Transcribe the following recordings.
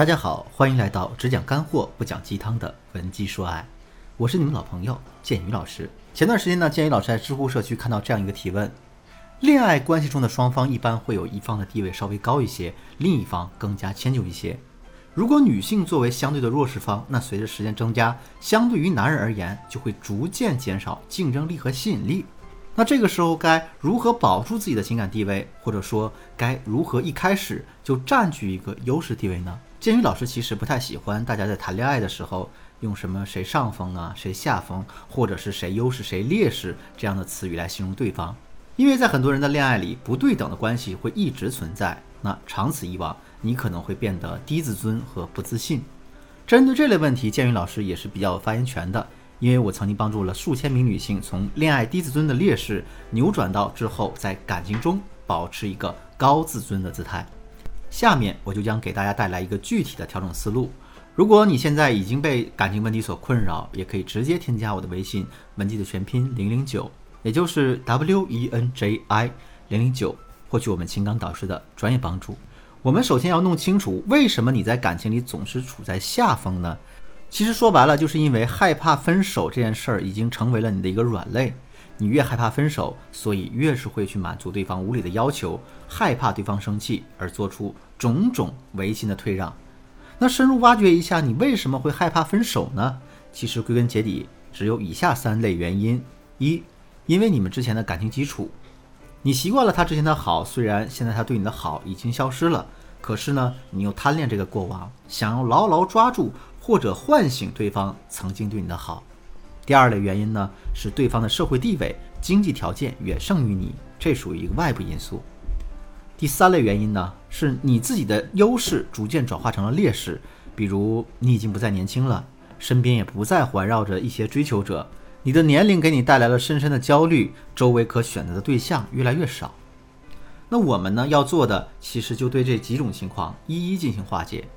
大家好，欢迎来到只讲干货不讲鸡汤的文姬说爱，我是你们老朋友建宇老师。前段时间呢，建宇老师在知乎社区看到这样一个提问：恋爱关系中的双方一般会有一方的地位稍微高一些，另一方更加迁就一些。如果女性作为相对的弱势方，那随着时间增加，相对于男人而言，就会逐渐减少竞争力和吸引力。那这个时候该如何保住自己的情感地位，或者说该如何一开始就占据一个优势地位呢？建宇老师其实不太喜欢大家在谈恋爱的时候用什么谁上风啊、谁下风，或者是谁优势谁劣势这样的词语来形容对方，因为在很多人的恋爱里，不对等的关系会一直存在。那长此以往，你可能会变得低自尊和不自信。针对这类问题，建宇老师也是比较有发言权的，因为我曾经帮助了数千名女性从恋爱低自尊的劣势扭转到之后在感情中保持一个高自尊的姿态。下面我就将给大家带来一个具体的调整思路。如果你现在已经被感情问题所困扰，也可以直接添加我的微信文姬的全拼零零九，也就是 W E N J I 零零九，获取我们情感导师的专业帮助。我们首先要弄清楚，为什么你在感情里总是处在下风呢？其实说白了，就是因为害怕分手这件事儿已经成为了你的一个软肋。你越害怕分手，所以越是会去满足对方无理的要求，害怕对方生气而做出种种违心的退让。那深入挖掘一下，你为什么会害怕分手呢？其实归根结底，只有以下三类原因：一，因为你们之前的感情基础，你习惯了他之前的好，虽然现在他对你的好已经消失了，可是呢，你又贪恋这个过往，想要牢牢抓住或者唤醒对方曾经对你的好。第二类原因呢，是对方的社会地位、经济条件远胜于你，这属于一个外部因素。第三类原因呢，是你自己的优势逐渐转化成了劣势，比如你已经不再年轻了，身边也不再环绕着一些追求者，你的年龄给你带来了深深的焦虑，周围可选择的对象越来越少。那我们呢要做的，其实就对这几种情况一一进行化解。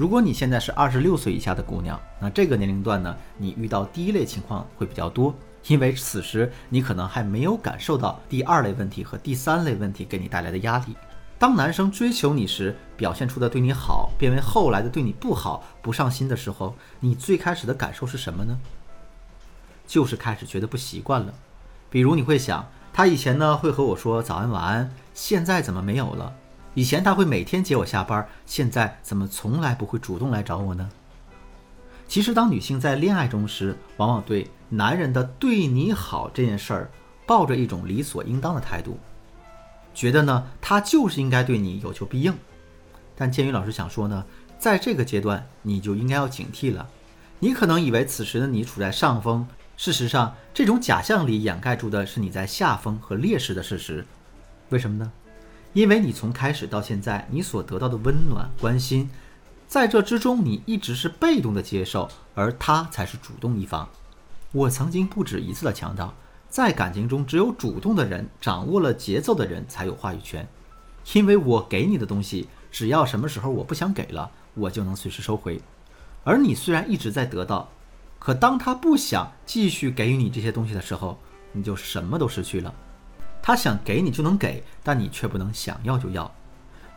如果你现在是二十六岁以下的姑娘，那这个年龄段呢，你遇到第一类情况会比较多，因为此时你可能还没有感受到第二类问题和第三类问题给你带来的压力。当男生追求你时表现出的对你好，变为后来的对你不好、不上心的时候，你最开始的感受是什么呢？就是开始觉得不习惯了。比如你会想，他以前呢会和我说早安晚安，现在怎么没有了？以前他会每天接我下班，现在怎么从来不会主动来找我呢？其实，当女性在恋爱中时，往往对男人的对你好这件事儿，抱着一种理所应当的态度，觉得呢他就是应该对你有求必应。但建宇老师想说呢，在这个阶段，你就应该要警惕了。你可能以为此时的你处在上风，事实上，这种假象里掩盖住的是你在下风和劣势的事实。为什么呢？因为你从开始到现在，你所得到的温暖关心，在这之中你一直是被动的接受，而他才是主动一方。我曾经不止一次的强调，在感情中，只有主动的人，掌握了节奏的人才有话语权。因为我给你的东西，只要什么时候我不想给了，我就能随时收回。而你虽然一直在得到，可当他不想继续给予你这些东西的时候，你就什么都失去了。他想给你就能给，但你却不能想要就要。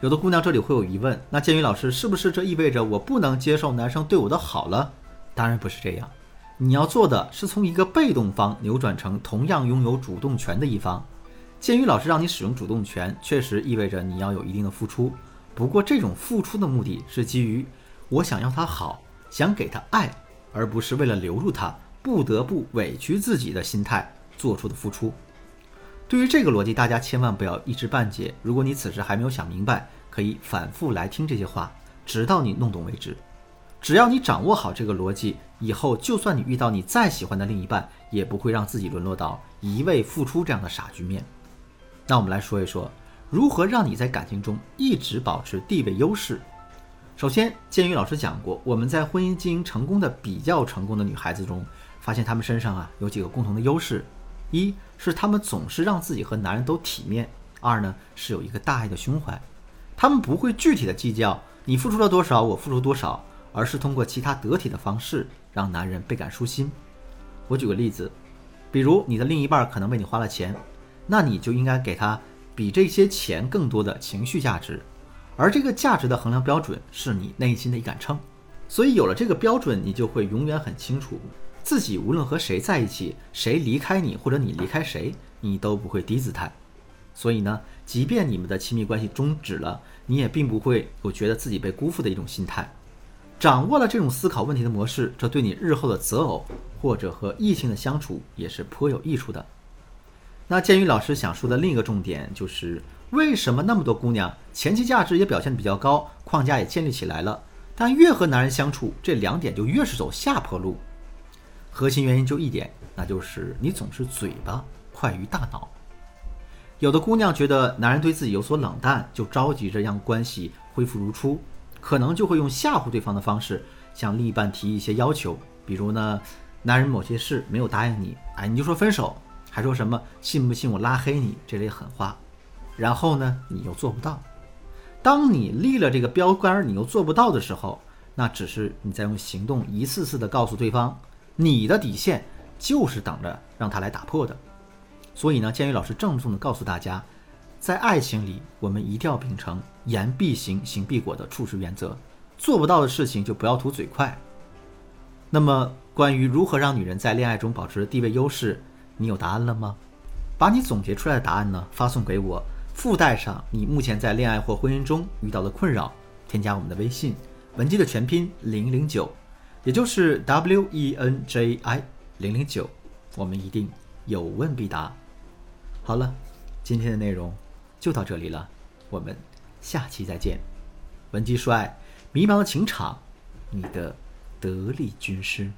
有的姑娘这里会有疑问，那建宇老师是不是这意味着我不能接受男生对我的好了？当然不是这样，你要做的是从一个被动方扭转成同样拥有主动权的一方。建宇老师让你使用主动权，确实意味着你要有一定的付出。不过这种付出的目的是基于我想要他好，想给他爱，而不是为了留住他不得不委屈自己的心态做出的付出。对于这个逻辑，大家千万不要一知半解。如果你此时还没有想明白，可以反复来听这些话，直到你弄懂为止。只要你掌握好这个逻辑，以后就算你遇到你再喜欢的另一半，也不会让自己沦落到一味付出这样的傻局面。那我们来说一说，如何让你在感情中一直保持地位优势。首先，鉴于老师讲过，我们在婚姻经营成功的比较成功的女孩子中，发现她们身上啊有几个共同的优势。一是他们总是让自己和男人都体面；二呢是有一个大爱的胸怀，他们不会具体的计较你付出了多少，我付出多少，而是通过其他得体的方式让男人倍感舒心。我举个例子，比如你的另一半可能为你花了钱，那你就应该给他比这些钱更多的情绪价值，而这个价值的衡量标准是你内心的一杆秤。所以有了这个标准，你就会永远很清楚，自己无论和谁在一起，谁离开你或者你离开谁，你都不会低姿态。所以呢，即便你们的亲密关系终止了，你也并不会有觉得自己被辜负的一种心态。掌握了这种思考问题的模式，这对你日后的择偶或者和异性的相处也是颇有益处的。那鉴于老师想说的另一个重点就是，为什么那么多姑娘前期价值也表现的比较高，框架也建立起来了，但越和男人相处，这两点就越是走下坡路？核心原因就一点，那就是你总是嘴巴快于大脑。有的姑娘觉得男人对自己有所冷淡，就着急着让关系恢复如初。可能就会用吓唬对方的方式向另一半提一些要求，比如呢，男人某些事没有答应你，哎，你就说分手，还说什么信不信我拉黑你这类狠话，然后呢，你又做不到。当你立了这个标杆，你又做不到的时候，那只是你在用行动一次次的告诉对方，你的底线就是等着让他来打破的。所以呢，建宇老师郑重的告诉大家。在爱情里，我们一定要秉承言必行，行必果的处事原则。做不到的事情就不要图嘴快。那么，关于如何让女人在恋爱中保持地位优势，你有答案了吗？把你总结出来的答案呢发送给我，附带上你目前在恋爱或婚姻中遇到的困扰，添加我们的微信文姬的全拼零零九，也就是 W E N J I 零零九，我们一定有问必答。好了，今天的内容。就到这里了，我们下期再见。文姬说爱，迷茫的情场，你的得力军师。